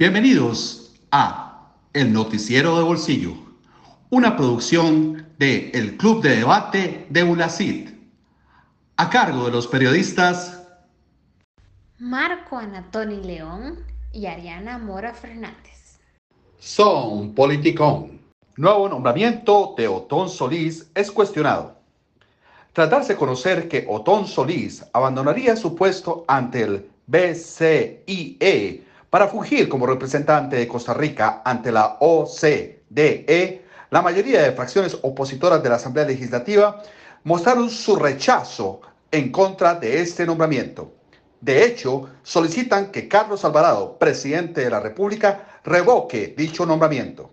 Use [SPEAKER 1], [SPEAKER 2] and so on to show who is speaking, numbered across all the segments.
[SPEAKER 1] Bienvenidos a El Noticiero de Bolsillo, una producción de El Club de Debate de ULACID, a cargo de los periodistas
[SPEAKER 2] Marco Anatoni León y Ariana Mora Fernández.
[SPEAKER 1] Son Politicón. Nuevo nombramiento de Otón Solís es cuestionado. Tras darse a conocer que Otón Solís abandonaría su puesto ante el BCIE para fungir como representante de Costa Rica ante la OCDE, la mayoría de fracciones opositoras de la Asamblea Legislativa mostraron su rechazo en contra de este nombramiento. De hecho, solicitan que Carlos Alvarado, presidente de la República, revoque dicho nombramiento.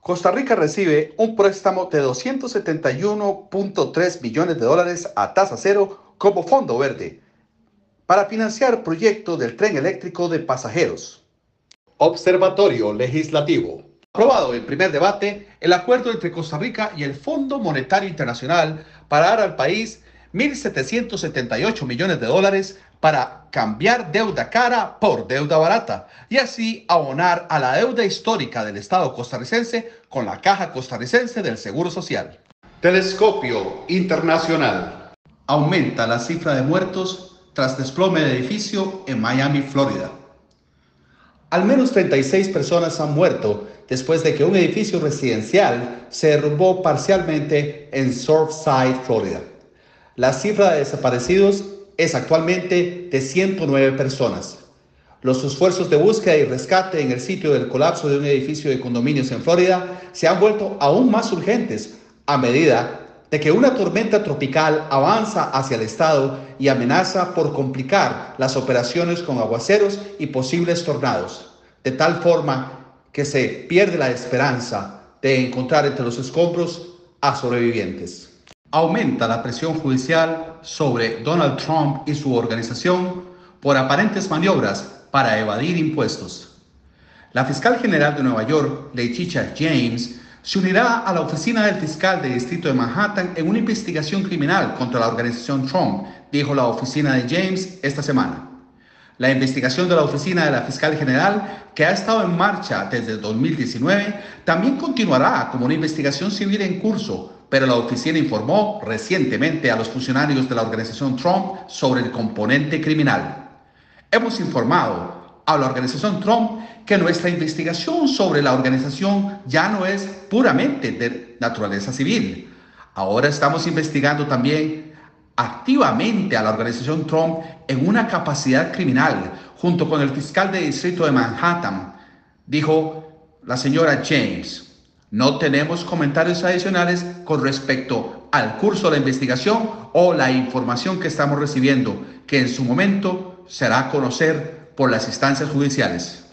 [SPEAKER 1] Costa Rica recibe un préstamo de 271.3 millones de dólares a tasa cero como fondo verde para financiar proyecto del tren eléctrico de pasajeros. Observatorio Legislativo. Aprobado en primer debate el acuerdo entre Costa Rica y el Fondo Monetario Internacional para dar al país 1.778 millones de dólares para cambiar deuda cara por deuda barata y así abonar a la deuda histórica del Estado costarricense con la Caja Costarricense del Seguro Social. Telescopio Internacional. Aumenta la cifra de muertos tras desplome de edificio en Miami, Florida. Al menos 36 personas han muerto después de que un edificio residencial se derrumbó parcialmente en Surfside, Florida. La cifra de desaparecidos es actualmente de 109 personas. Los esfuerzos de búsqueda y rescate en el sitio del colapso de un edificio de condominios en Florida se han vuelto aún más urgentes a medida de que una tormenta tropical avanza hacia el estado y amenaza por complicar las operaciones con aguaceros y posibles tornados, de tal forma que se pierde la esperanza de encontrar entre los escombros a sobrevivientes. Aumenta la presión judicial sobre Donald Trump y su organización por aparentes maniobras para evadir impuestos. La fiscal general de Nueva York, Letitia James, se unirá a la oficina del fiscal del distrito de Manhattan en una investigación criminal contra la organización Trump, dijo la oficina de James esta semana. La investigación de la oficina de la fiscal general, que ha estado en marcha desde 2019, también continuará como una investigación civil en curso, pero la oficina informó recientemente a los funcionarios de la organización Trump sobre el componente criminal. Hemos informado a la organización Trump que nuestra investigación sobre la organización ya no es puramente de naturaleza civil. Ahora estamos investigando también activamente a la organización Trump en una capacidad criminal junto con el fiscal de distrito de Manhattan, dijo la señora James. No tenemos comentarios adicionales con respecto al curso de la investigación o la información que estamos recibiendo, que en su momento será conocer por las instancias judiciales.